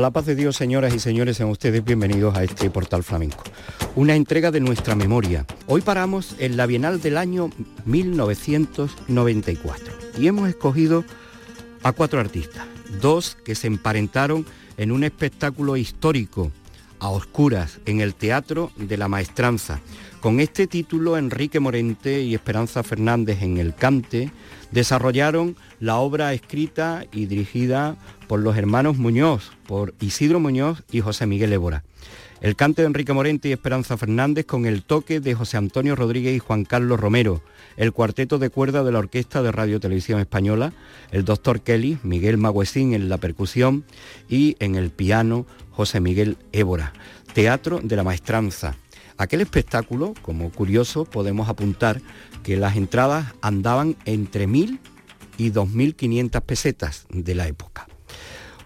La paz de Dios, señoras y señores, sean ustedes bienvenidos a este portal flamenco. Una entrega de nuestra memoria. Hoy paramos en la Bienal del año 1994 y hemos escogido a cuatro artistas, dos que se emparentaron en un espectáculo histórico a oscuras en el Teatro de la Maestranza. Con este título, Enrique Morente y Esperanza Fernández en el Cante desarrollaron la obra escrita y dirigida por los hermanos Muñoz, por Isidro Muñoz y José Miguel Évora. El cante de Enrique Morente y Esperanza Fernández con el toque de José Antonio Rodríguez y Juan Carlos Romero, el cuarteto de cuerda de la Orquesta de Radio Televisión Española, el doctor Kelly, Miguel Maguesín en la percusión y en el piano José Miguel Évora. Teatro de la Maestranza. Aquel espectáculo, como curioso, podemos apuntar que las entradas andaban entre 1.000 y 2.500 pesetas de la época.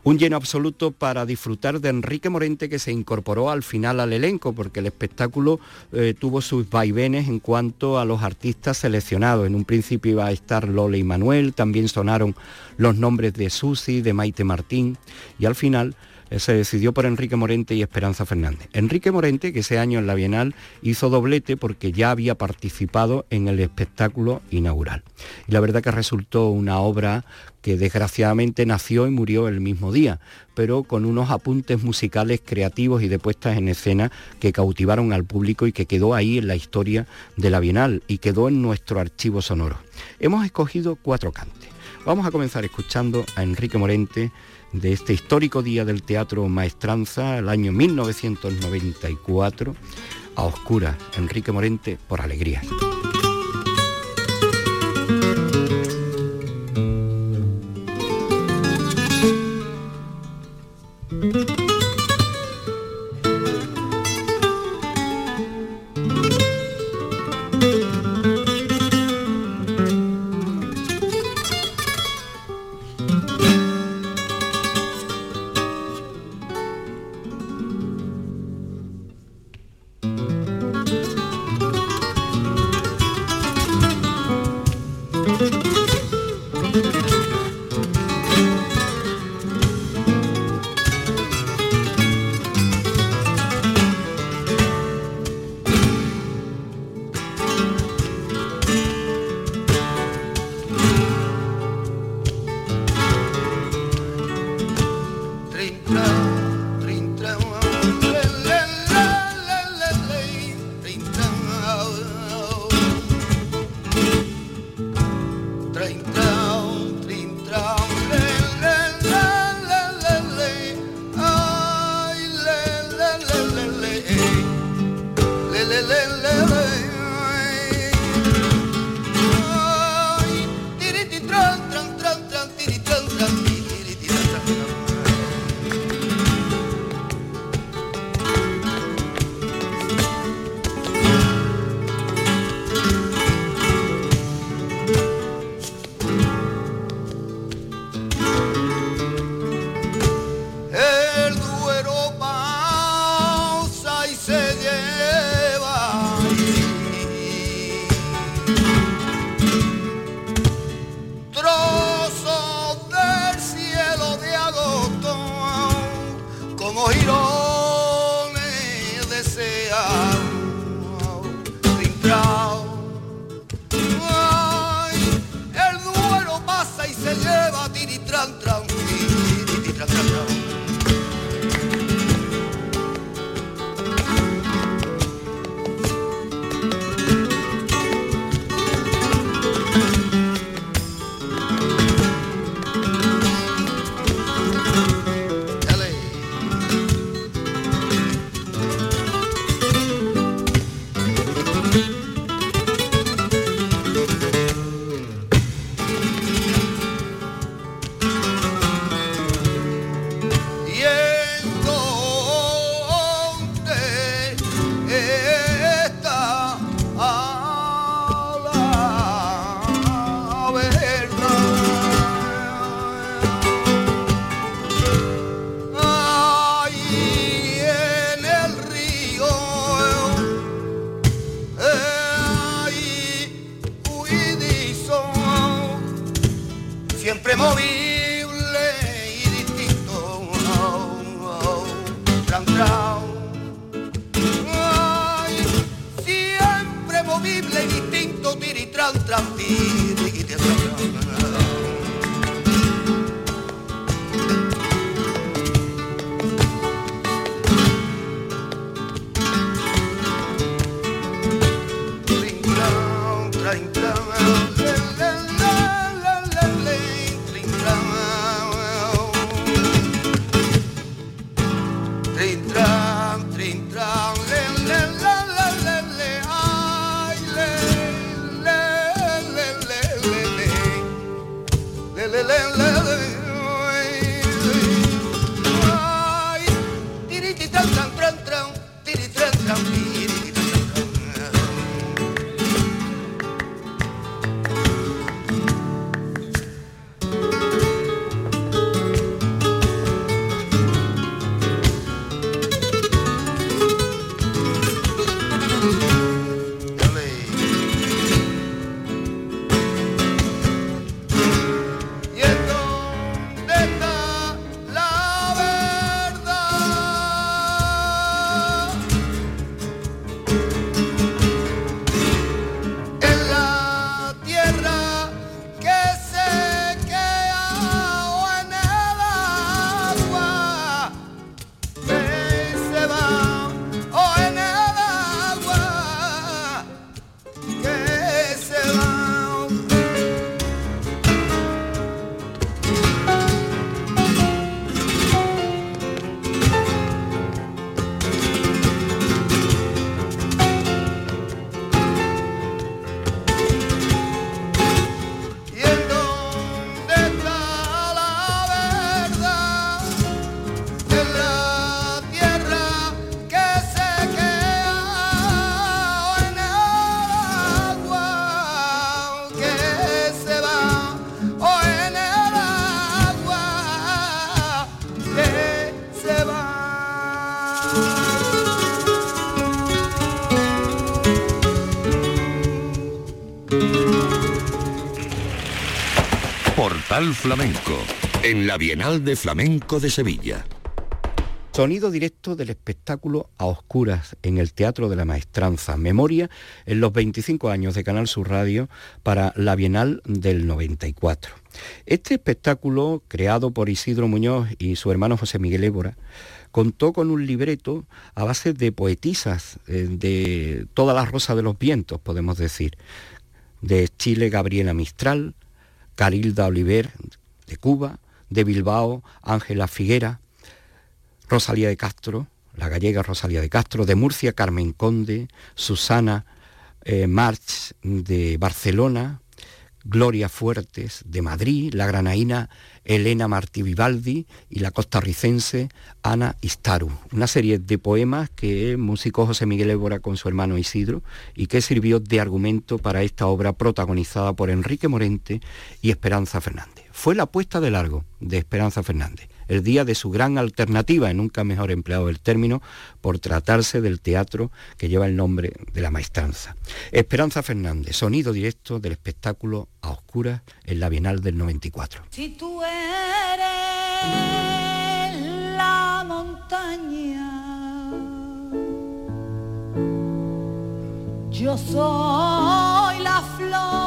Un lleno absoluto para disfrutar de Enrique Morente que se incorporó al final al elenco porque el espectáculo eh, tuvo sus vaivenes en cuanto a los artistas seleccionados. En un principio iba a estar Lola y Manuel, también sonaron los nombres de Susi, de Maite Martín y al final se decidió por Enrique Morente y Esperanza Fernández. Enrique Morente, que ese año en la Bienal hizo doblete porque ya había participado en el espectáculo inaugural. Y la verdad que resultó una obra que desgraciadamente nació y murió el mismo día, pero con unos apuntes musicales creativos y de puestas en escena que cautivaron al público y que quedó ahí en la historia de la Bienal y quedó en nuestro archivo sonoro. Hemos escogido cuatro cantes. Vamos a comenzar escuchando a Enrique Morente de este histórico día del Teatro Maestranza, el año 1994, a oscuras, Enrique Morente por alegría. Flamenco, en la Bienal de Flamenco de Sevilla. Sonido directo del espectáculo a oscuras en el Teatro de la Maestranza. Memoria en los 25 años de Canal Sur Radio para la Bienal del 94. Este espectáculo, creado por Isidro Muñoz y su hermano José Miguel Évora, contó con un libreto a base de poetisas eh, de toda la rosa de los vientos, podemos decir, de Chile Gabriela Mistral, Carilda Oliver de Cuba, de Bilbao, Ángela Figuera, Rosalía de Castro, la gallega Rosalía de Castro, de Murcia Carmen Conde, Susana eh, March de Barcelona, Gloria Fuertes de Madrid, la granaína Elena Martí Vivaldi y la costarricense Ana Istaru. Una serie de poemas que musicó José Miguel Évora con su hermano Isidro y que sirvió de argumento para esta obra protagonizada por Enrique Morente y Esperanza Fernández. Fue la puesta de largo de Esperanza Fernández el día de su gran alternativa, en nunca mejor empleado el término, por tratarse del teatro que lleva el nombre de la maestranza. Esperanza Fernández, sonido directo del espectáculo a oscuras en la Bienal del 94. Si tú eres la montaña, yo soy la flor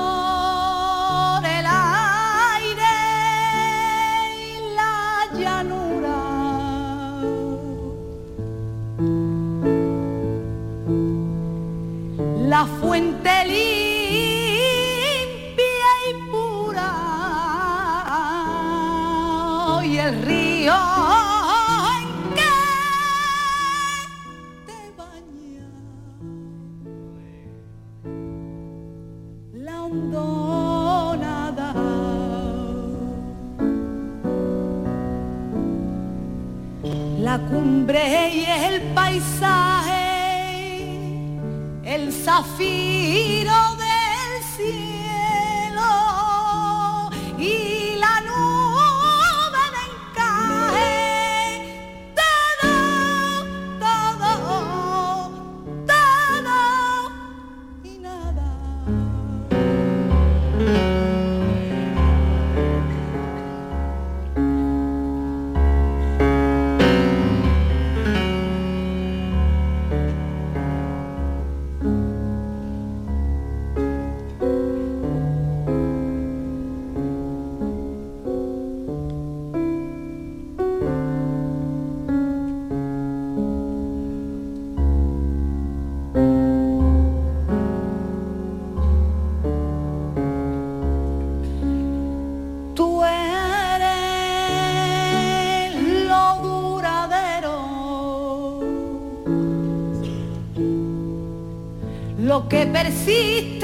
la fuente limpia y pura. Y el río en que te baña la hondonada. La cumbre y el paisaje el zafiro del cielo y que persiste.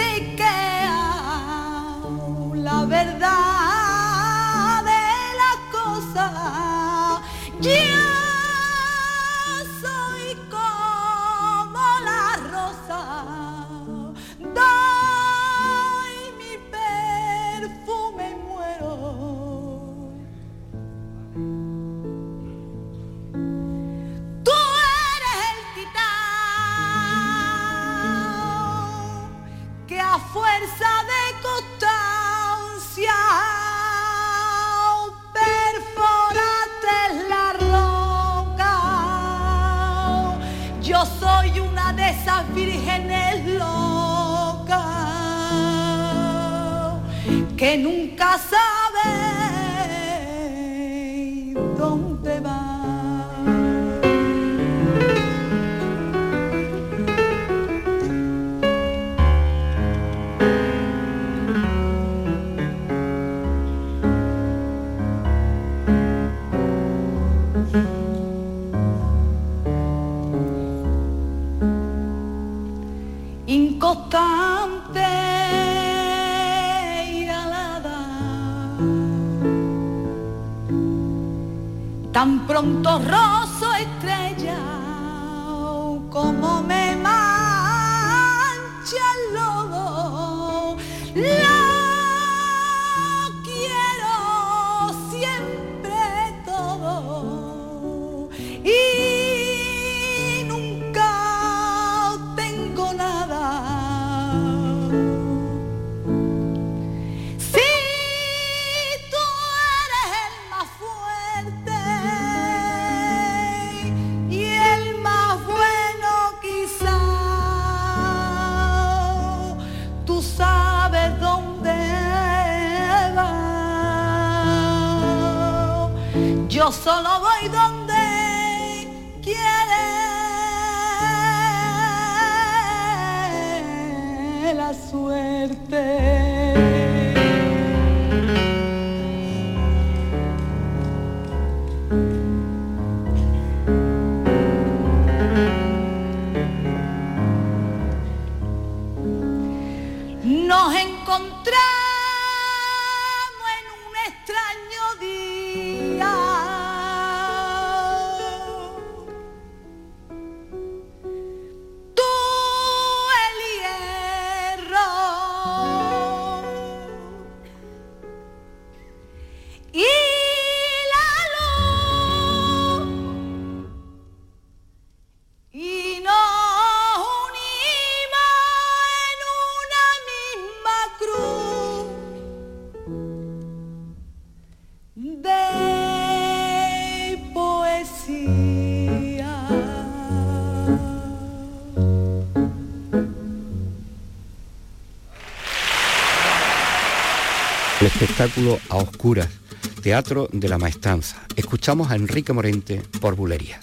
Estrella espectáculo a oscuras, Teatro de la Maestranza. Escuchamos a Enrique Morente por Bulería.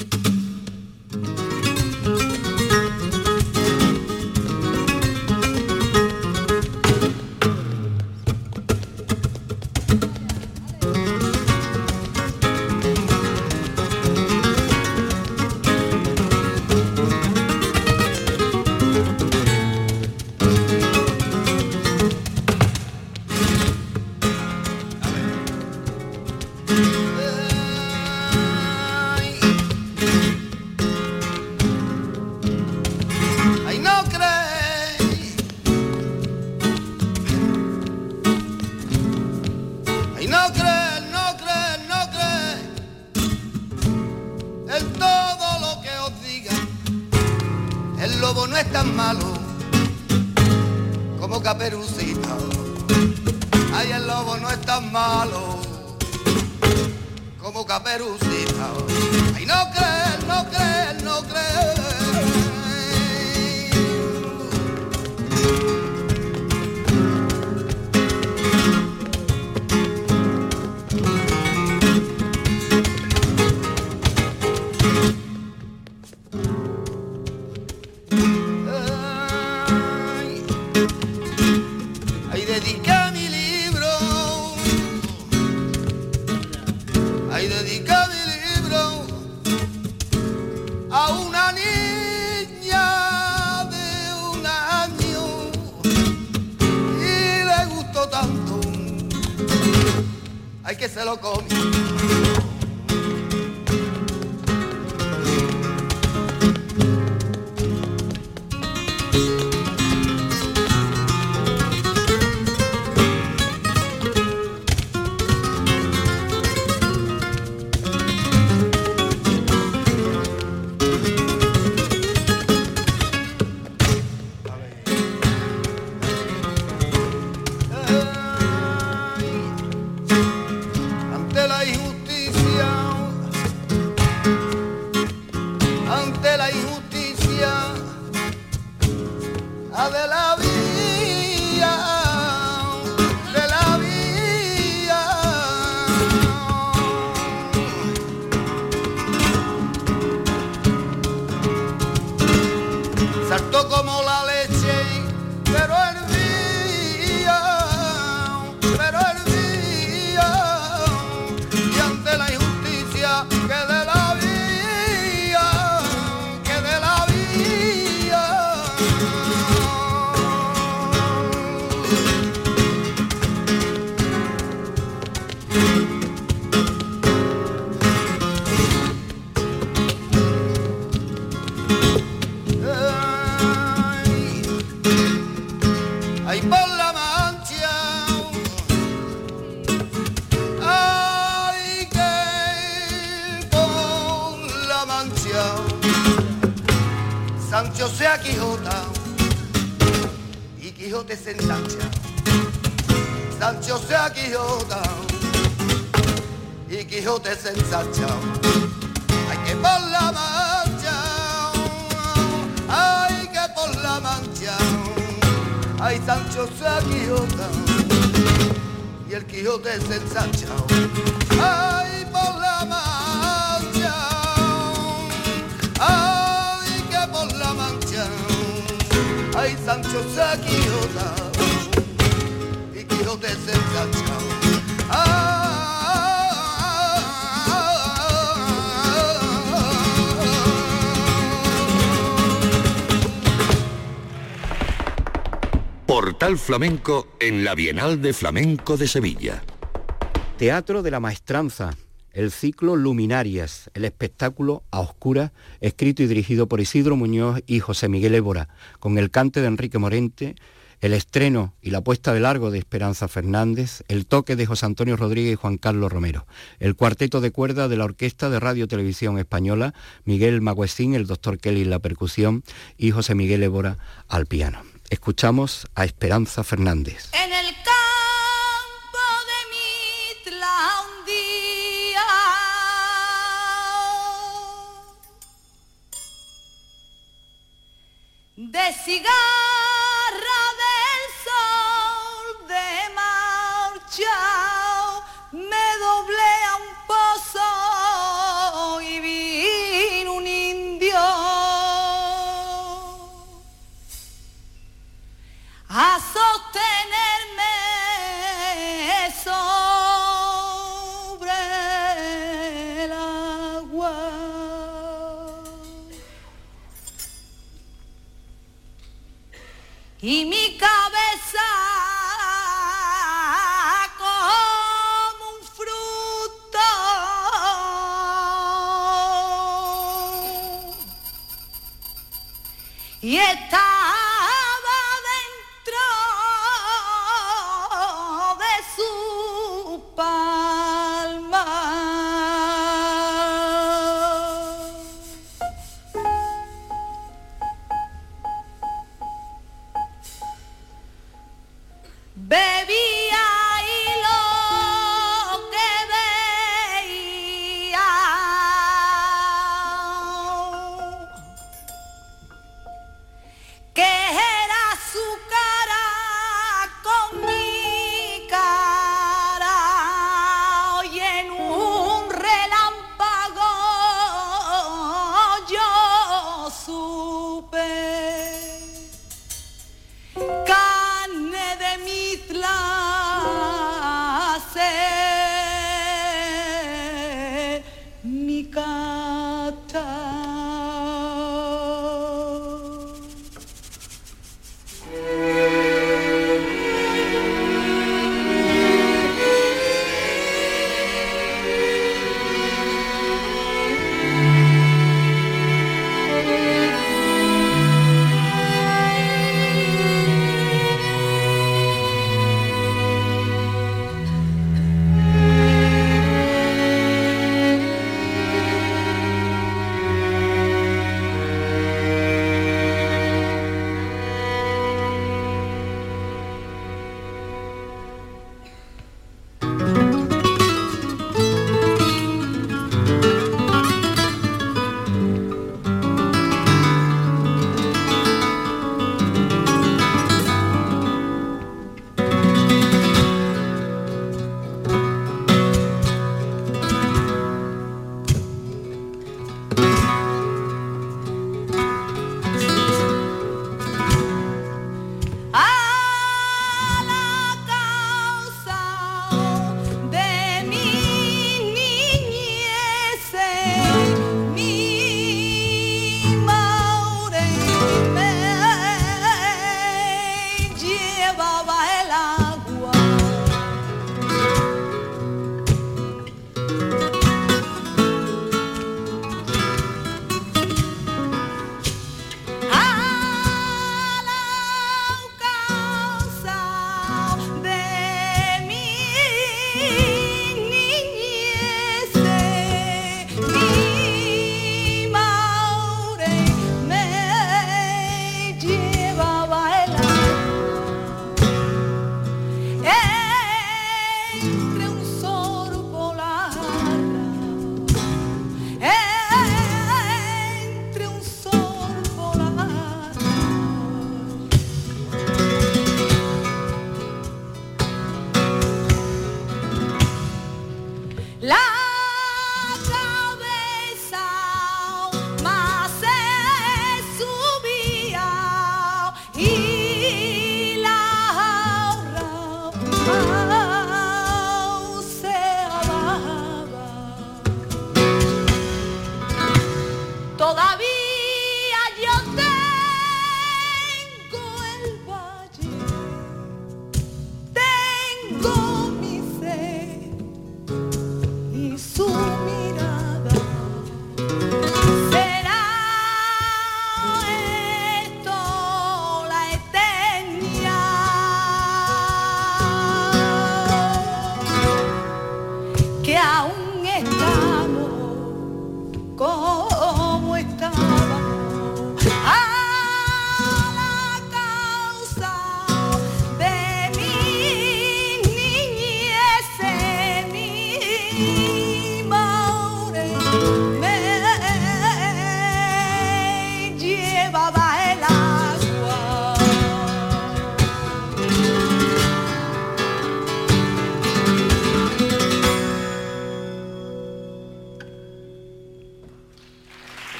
Y el Flamenco en la Bienal de Flamenco de Sevilla. Teatro de la Maestranza, el ciclo Luminarias, el espectáculo a oscuras, escrito y dirigido por Isidro Muñoz y José Miguel Évora, con el cante de Enrique Morente, el estreno y la puesta de largo de Esperanza Fernández, el toque de José Antonio Rodríguez y Juan Carlos Romero, el cuarteto de cuerda de la Orquesta de Radio Televisión Española, Miguel Maguesín, el doctor Kelly en la percusión y José Miguel Évora al piano. Escuchamos a Esperanza Fernández. En el campo de Mitla un día de cigarra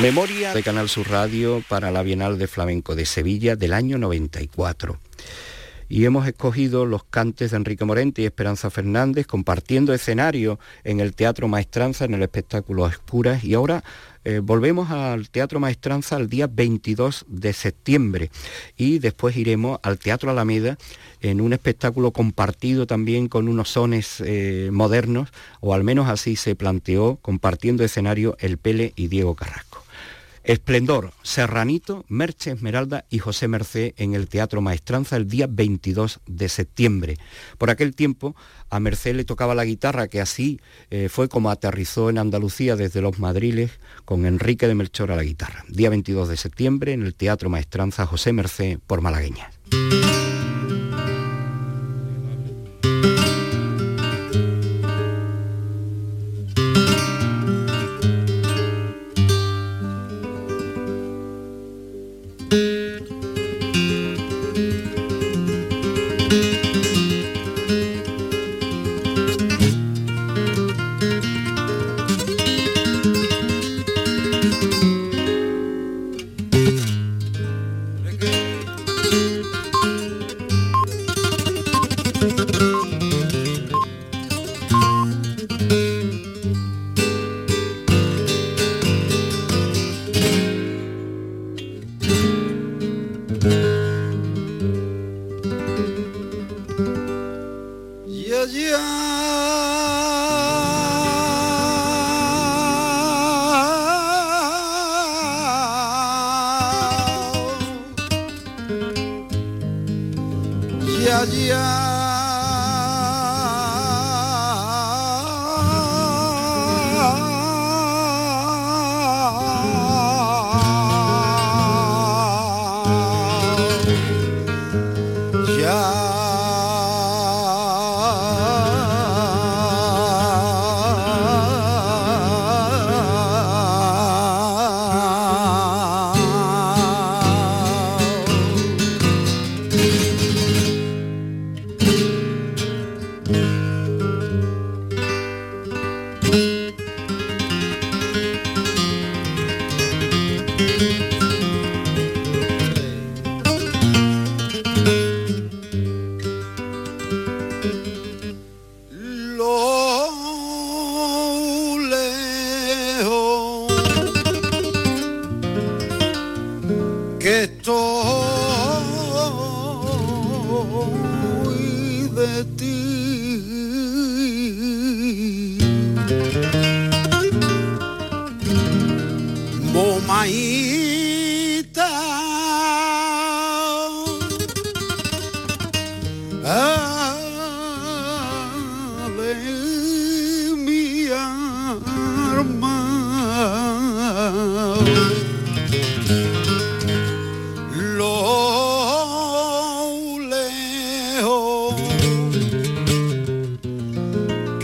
Memoria de Canal Sur Radio para la Bienal de Flamenco de Sevilla del año 94. Y hemos escogido los cantes de Enrique Morente y Esperanza Fernández compartiendo escenario en el Teatro Maestranza en el espectáculo Escuras y ahora eh, volvemos al Teatro Maestranza el día 22 de septiembre y después iremos al Teatro Alameda en un espectáculo compartido también con unos sones eh, modernos, o al menos así se planteó, compartiendo escenario el Pele y Diego Carrasco. Esplendor, Serranito, Merche Esmeralda y José Mercé en el Teatro Maestranza el día 22 de septiembre. Por aquel tiempo a Mercé le tocaba la guitarra, que así eh, fue como aterrizó en Andalucía desde los Madriles con Enrique de Melchor a la guitarra. Día 22 de septiembre en el Teatro Maestranza José Mercé por Malagueña. dia.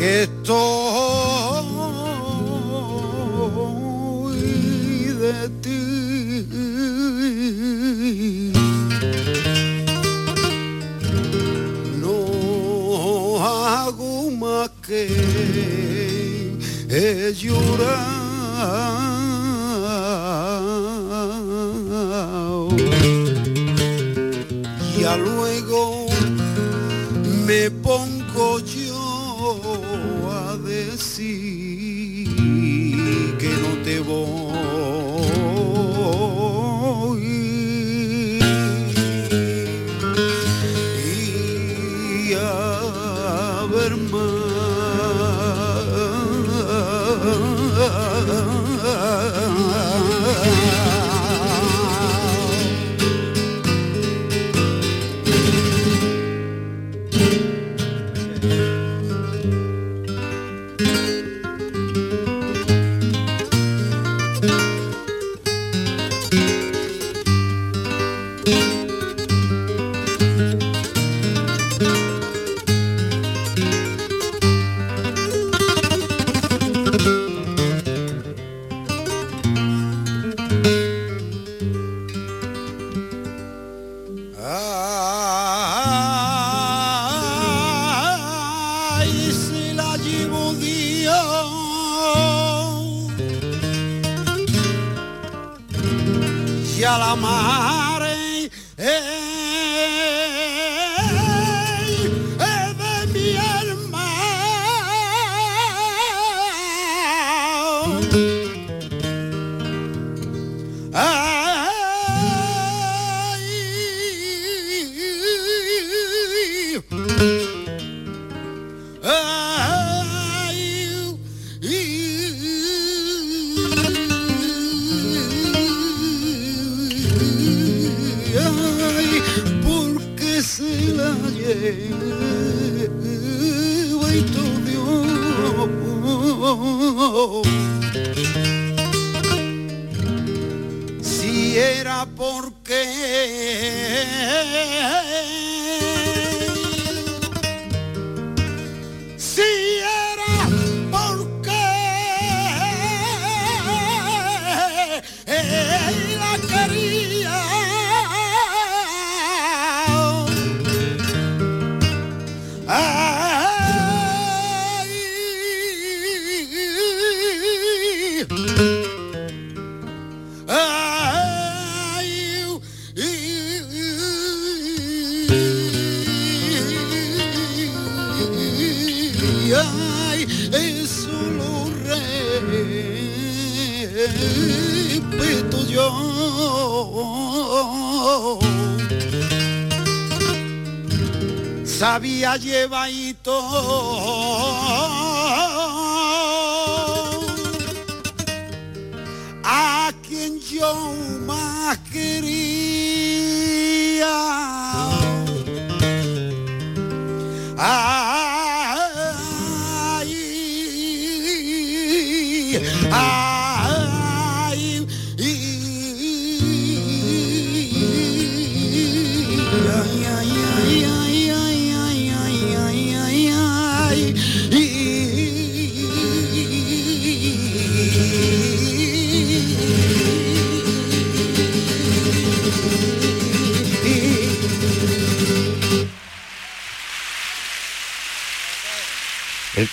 esto Ah.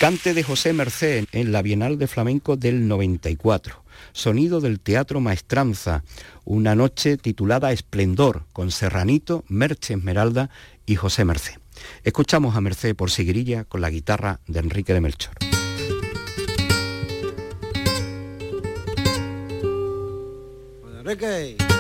Cante de José Mercé en la Bienal de Flamenco del 94. Sonido del Teatro Maestranza, una noche titulada Esplendor, con Serranito, Merche Esmeralda y José Mercé. Escuchamos a Mercé por Siguirilla con la guitarra de Enrique de Melchor. Enrique.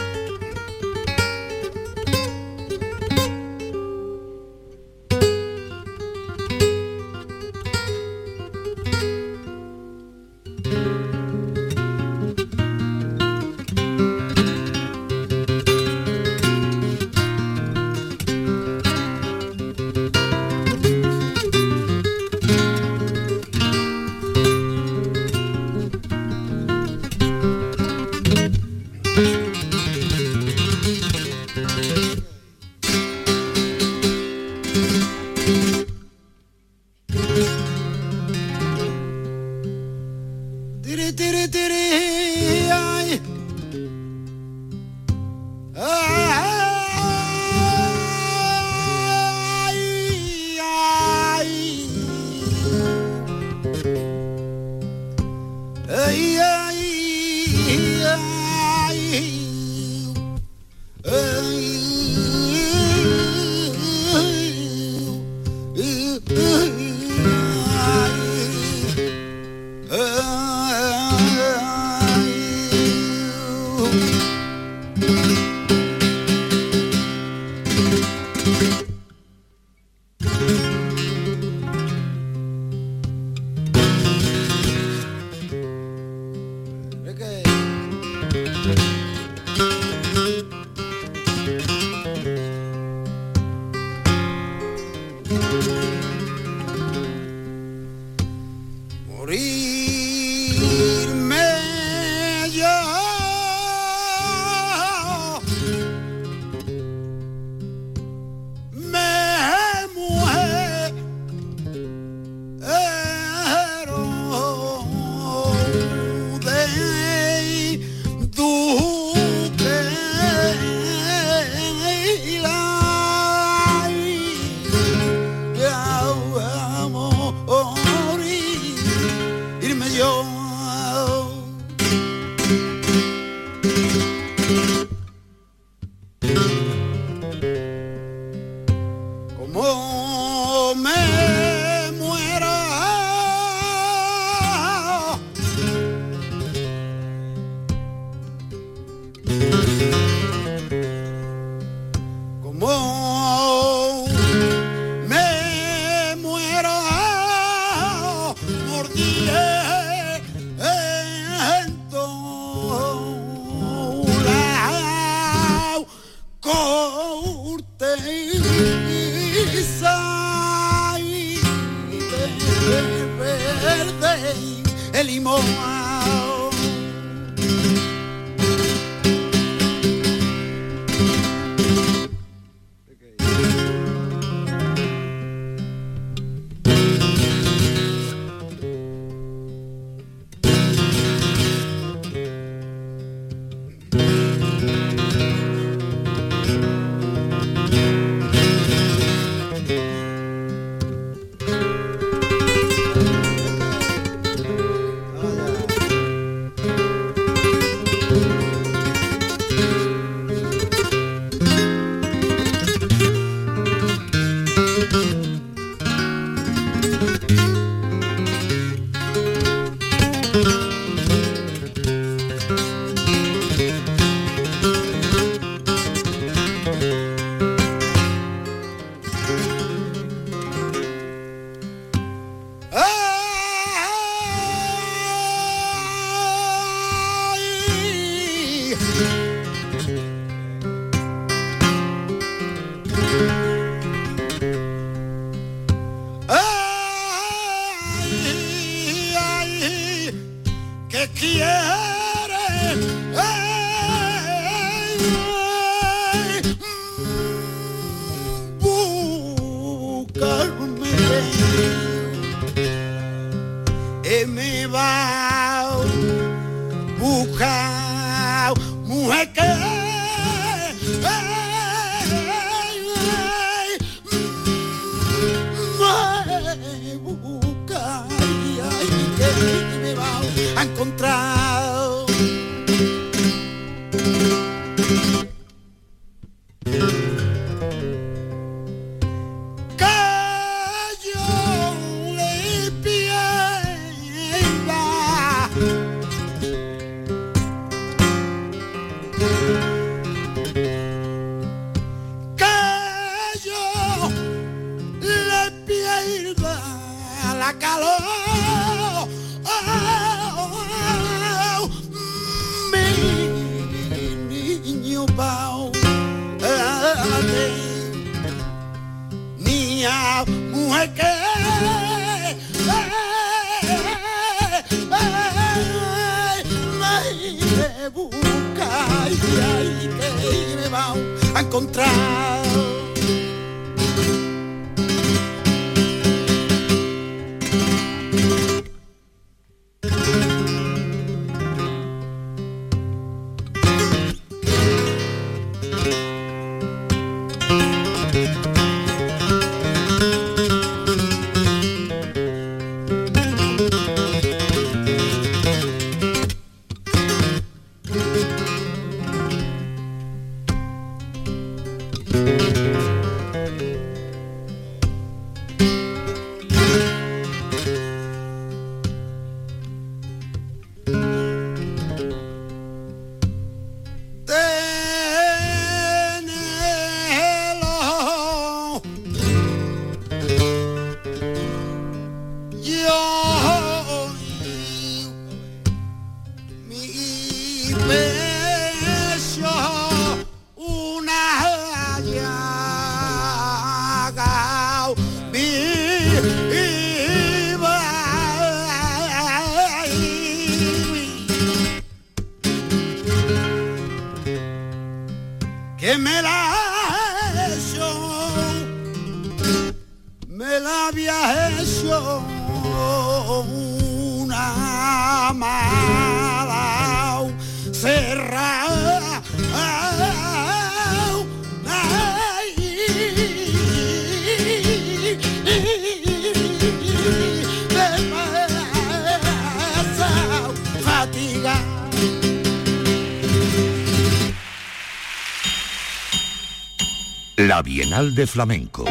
Bienal de Flamenco.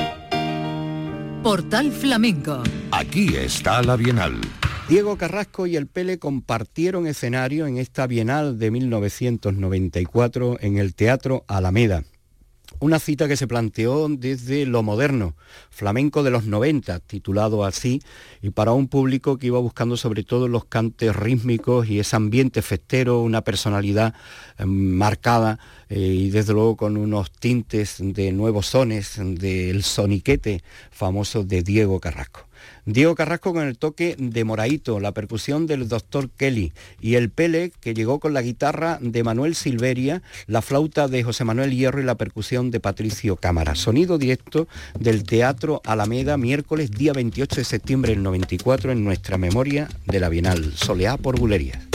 Portal Flamenco. Aquí está la Bienal. Diego Carrasco y el Pele compartieron escenario en esta Bienal de 1994 en el Teatro Alameda. Una cita que se planteó desde lo moderno, flamenco de los 90, titulado así, y para un público que iba buscando sobre todo los cantes rítmicos y ese ambiente festero, una personalidad eh, marcada eh, y desde luego con unos tintes de nuevos sones del soniquete famoso de Diego Carrasco. Diego Carrasco con el toque de Moraito, la percusión del doctor Kelly y el Pele que llegó con la guitarra de Manuel Silveria, la flauta de José Manuel Hierro y la percusión de Patricio Cámara. Sonido directo del Teatro Alameda, miércoles día 28 de septiembre del 94 en nuestra memoria de la Bienal, Soleá por Bulerías.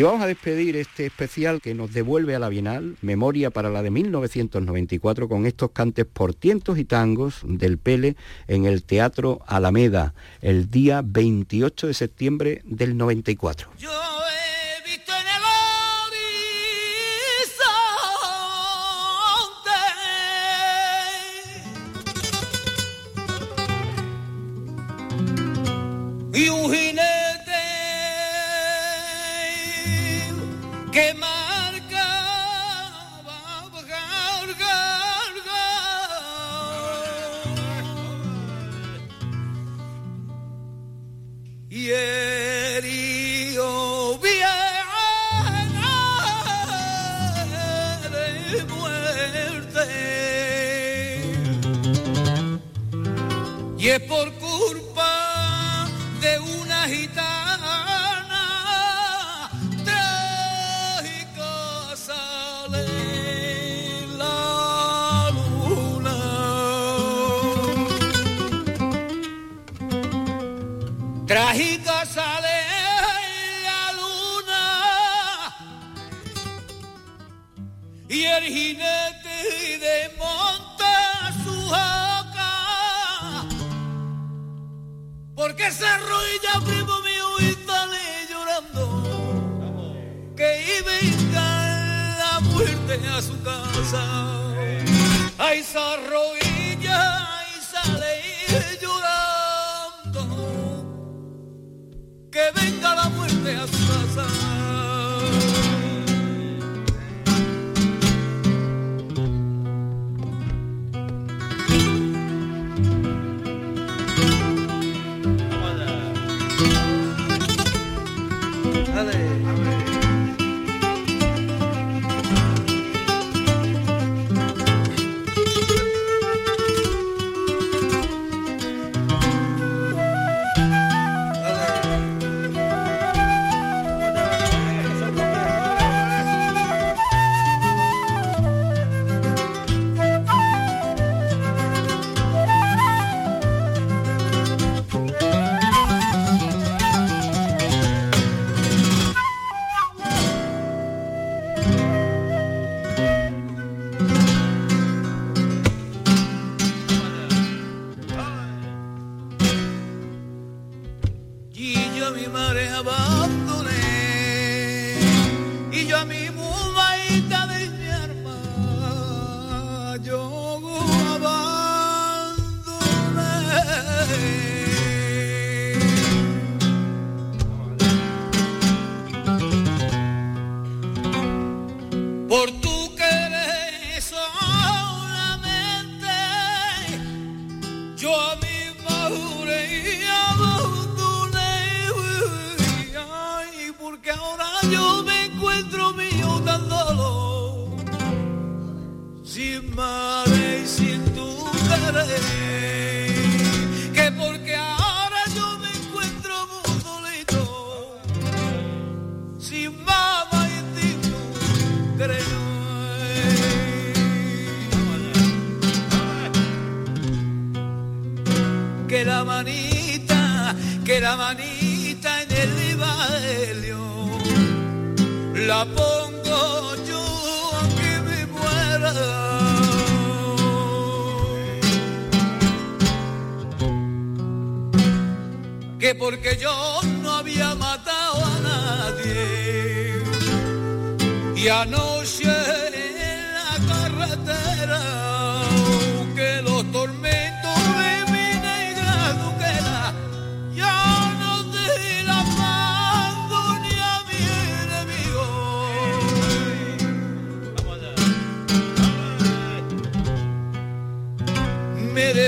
Y vamos a despedir este especial que nos devuelve a la Bienal, Memoria para la de 1994, con estos cantes por tientos y tangos del Pele en el Teatro Alameda, el día 28 de septiembre del 94. Te vas sin volver la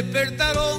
cara.